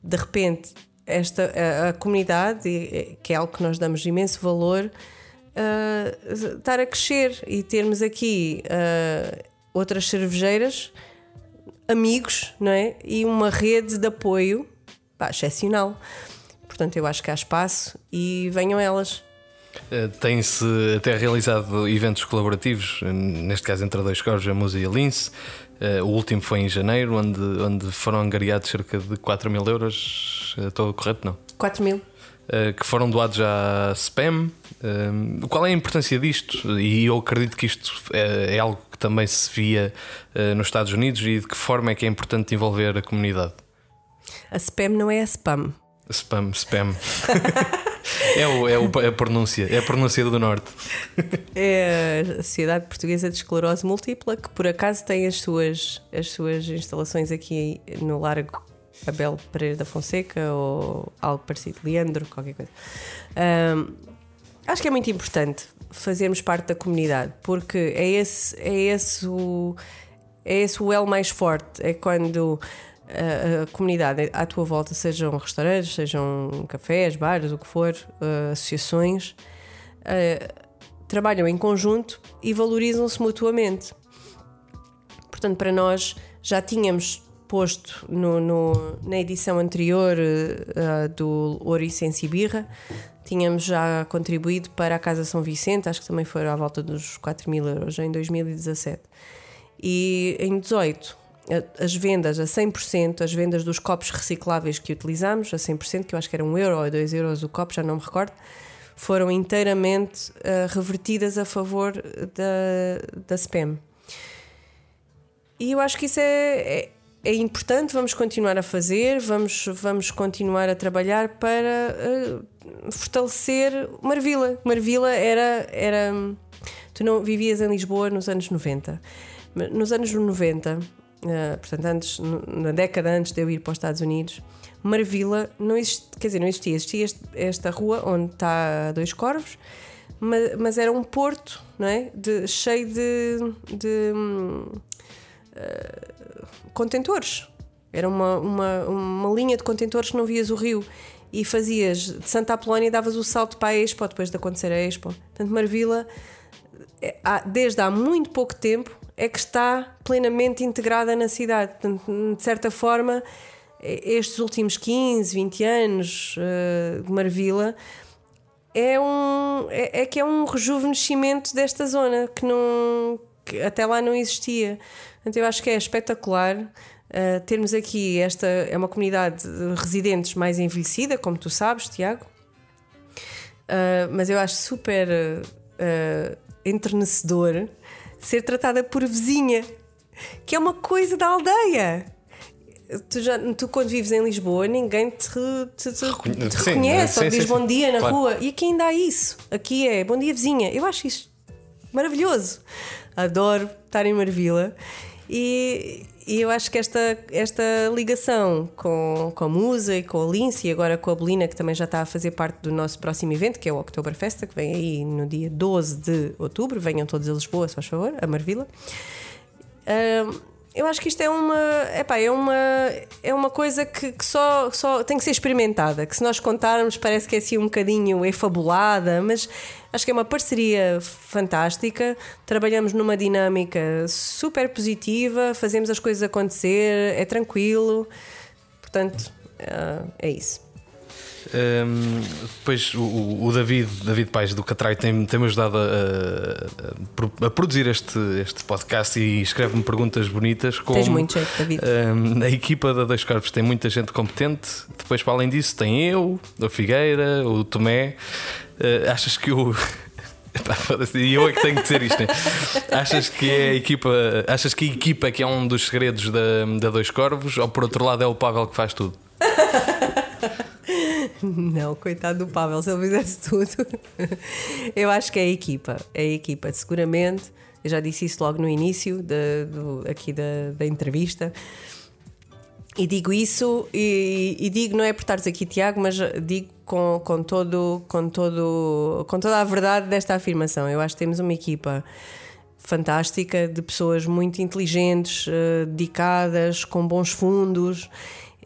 de repente, esta, a, a comunidade, que é algo que nós damos imenso valor, uh, estar a crescer e termos aqui uh, outras cervejeiras amigos, não é? E uma rede de apoio pá, excepcional. Portanto, eu acho que há espaço e venham elas. Eh, tem-se até realizado eventos colaborativos, neste caso entre dois coros, a Musa e a Lince. Eh, o último foi em janeiro, onde, onde foram angariados cerca de 4 mil euros. Estou correto? Não? 4 mil. Eh, que foram doados à Spam. qual é a importância disto? E eu acredito que isto é, é algo também se via uh, nos Estados Unidos e de que forma é que é importante envolver a comunidade? A spam não é a spam. Spam, spam. é, o, é, o, é a pronúncia, é a pronúncia do Norte. É a Sociedade Portuguesa de Esclerose Múltipla, que por acaso tem as suas, as suas instalações aqui no Largo Abel Pereira da Fonseca ou algo parecido, Leandro, qualquer coisa. Um, acho que é muito importante fazermos parte da comunidade, porque é esse, é esse o, é esse o elo mais forte. É quando a, a, comunidade à tua volta, sejam restaurantes, sejam cafés, bares, o que for, uh, associações, uh, trabalham em conjunto e valorizam-se mutuamente. Portanto, para nós já tínhamos posto no, no na edição anterior uh, do Ouriço em Sibirra, tínhamos já contribuído para a Casa São Vicente, acho que também foi à volta dos 4 mil euros em 2017. E em 18 as vendas a 100%, as vendas dos copos recicláveis que utilizamos a 100%, que eu acho que era 1 euro ou 2 euros o copo, já não me recordo, foram inteiramente uh, revertidas a favor da, da SPEM. E eu acho que isso é, é, é, importante, vamos continuar a fazer, vamos, vamos continuar a trabalhar para uh, fortalecer Marvila. Marvila era, era. Tu não vivias em Lisboa nos anos 90. Nos anos 90 uh, portanto, antes, na década antes de eu ir para os Estados Unidos, Marvila não existia, quer dizer, não existia, existia este, esta rua onde está Dois Corvos, mas, mas, era um porto, não é? De, cheio de, de uh, contentores. Era uma, uma, uma linha de contentores que não vias o rio e fazias de Santa Apolónia davas o salto para a Expo depois de acontecer a Expo. Portanto, Marvila, é, desde há muito pouco tempo, é que está plenamente integrada na cidade. Portanto, de certa forma, estes últimos 15, 20 anos uh, de Marvila é, um, é, é, que é um rejuvenescimento desta zona que, não, que até lá não existia. Portanto, eu acho que é espetacular. Uh, termos aqui esta é uma comunidade de residentes mais envelhecida, como tu sabes, Tiago, uh, mas eu acho super uh, enternecedor ser tratada por vizinha, que é uma coisa da aldeia. Tu, já, tu quando vives em Lisboa, ninguém te, te, te, te sim, reconhece sim, ou te diz bom dia na claro. rua. E aqui ainda há isso. Aqui é bom dia, vizinha. Eu acho isso maravilhoso. Adoro estar em Marvila. E, e eu acho que esta, esta ligação com, com a Musa e com a Lince e agora com a Belina, que também já está a fazer parte do nosso próximo evento, que é o Oktoberfest, que vem aí no dia 12 de outubro. Venham todos a Lisboa, se faz favor, a Marvila. Um, eu acho que isto é uma, epá, é uma, é uma coisa que, que, só, só tem que ser experimentada. Que se nós contarmos, parece que é assim um bocadinho efabulada, mas acho que é uma parceria fantástica. Trabalhamos numa dinâmica super positiva, fazemos as coisas acontecer, é tranquilo. Portanto, uh, é isso. Um, depois o, o, David, David Pais do Catrai tem-me tem ajudado a, a, a, produzir este, este podcast e escreve-me perguntas bonitas. Como, Tens muito jeito, David. Um, a equipa da Dois Corpos tem muita gente competente. Depois, para além disso, tem eu, o Figueira, o Tomé. Uh, achas que o. E eu é que tenho que dizer isto, né? Achas que é a equipa, achas que a equipa que é um dos segredos da, da Dois Corvos, ou por outro lado é o Pavel que faz tudo? Não, coitado do Pavel, se ele fizesse tudo. Eu acho que é a equipa. É a equipa, seguramente. Eu já disse isso logo no início de, aqui da, da entrevista. E digo isso, e, e, digo, não é por estares aqui, Tiago, mas digo com, com, todo, com, todo, com toda a verdade desta afirmação. Eu acho que temos uma equipa fantástica de pessoas muito inteligentes, eh, dedicadas, com bons fundos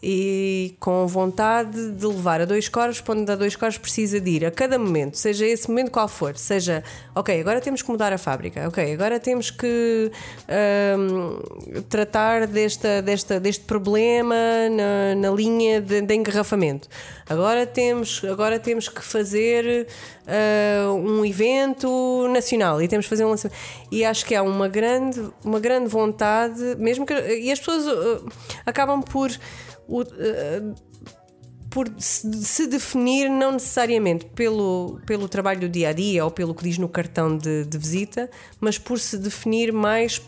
e com vontade de levar a dois corpos para onde a dois corpos precisa de ir a cada momento, seja esse momento qual for, seja ok, agora temos que mudar a fábrica, ok, agora temos que um, tratar desta, desta, deste problema na, na linha de, de, engarrafamento, agora temos, agora temos que fazer uh, um evento nacional e temos que fazer um lançamento. E acho que há uma grande, uma grande vontade, mesmo que. E as pessoas uh, acabam por uh, por se definir não necessariamente pelo, pelo trabalho do dia a dia ou pelo que diz no cartão de, de visita, mas por se definir mais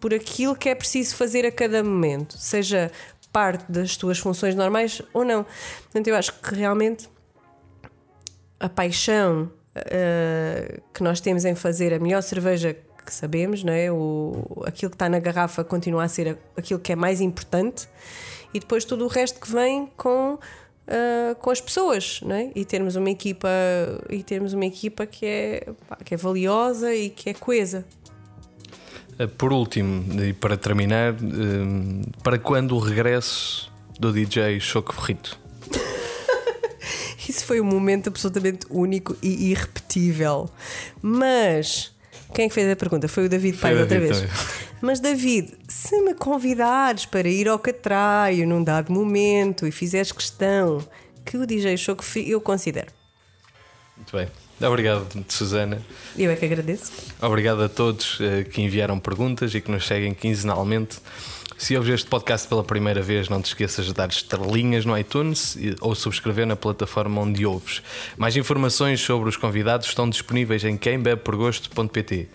por aquilo que é preciso fazer a cada momento, seja parte das tuas funções normais ou não. Portanto, eu acho que realmente a paixão uh, que nós temos em fazer a melhor cerveja que sabemos, não é? O, aquilo que está na garrafa continua a ser aquilo que é mais importante e depois tudo o resto que vem com Uh, com as pessoas, não é? E termos uma equipa e termos uma equipa que é, pá, que é valiosa e que é coesa. Eh, por último, e para terminar, uh, para quando o regresso do DJ Choco Ferrito? Isso foi um momento absolutamente único e irrepetível. Mas quem é que fez a pergunta? Foi o David Pai outra vez. Também. Mas David, se me convidares para ir ao Catraio num dado momento e fizeres questão que o DJ Choco eu considero. Muito bem. Obrigado, Susana. Eu é que agradeço. Obrigado a todos uh, que enviaram perguntas e que nos seguem quinzenalmente. Se ouves este podcast pela primeira vez, não te esqueças de dar estrelinhas no iTunes ou subscrever na plataforma onde ouves. Mais informações sobre os convidados estão disponíveis em quembebeporgosto.pt.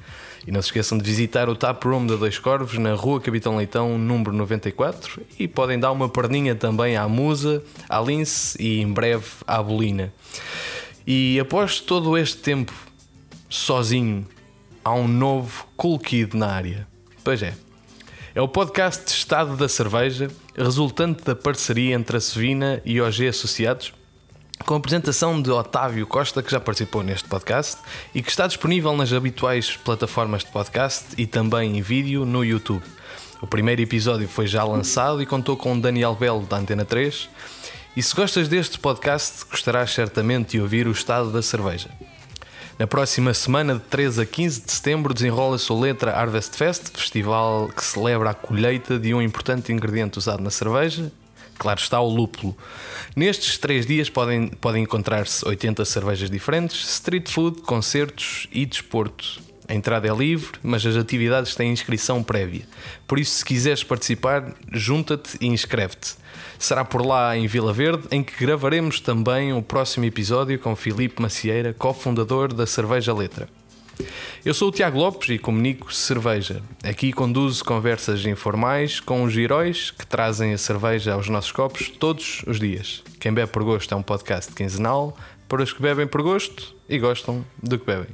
E não se esqueçam de visitar o Tap Room da Dois Corvos na Rua Capitão Leitão, número 94. E podem dar uma perninha também à Musa, à Lince e em breve à Bolina. E após todo este tempo sozinho, há um novo Cool Kid na área. Pois é. É o podcast de Estado da Cerveja, resultante da parceria entre a Sevina e OG Associados, com a apresentação de Otávio Costa, que já participou neste podcast e que está disponível nas habituais plataformas de podcast e também em vídeo no YouTube. O primeiro episódio foi já lançado e contou com Daniel Belo da Antena 3. E se gostas deste podcast, gostarás certamente de ouvir o estado da cerveja. Na próxima semana, de 13 a 15 de setembro, desenrola-se o Letra Harvest Fest, festival que celebra a colheita de um importante ingrediente usado na cerveja. Claro está, o lúpulo. Nestes três dias podem, podem encontrar-se 80 cervejas diferentes, street food, concertos e desporto. A entrada é livre, mas as atividades têm inscrição prévia. Por isso, se quiseres participar, junta-te e inscreve-te. Será por lá em Vila Verde, em que gravaremos também o próximo episódio com Filipe Macieira, cofundador da Cerveja Letra. Eu sou o Tiago Lopes e comunico cerveja. Aqui conduzo conversas informais com os heróis que trazem a cerveja aos nossos copos todos os dias. Quem bebe por gosto é um podcast quinzenal para os que bebem por gosto e gostam do que bebem.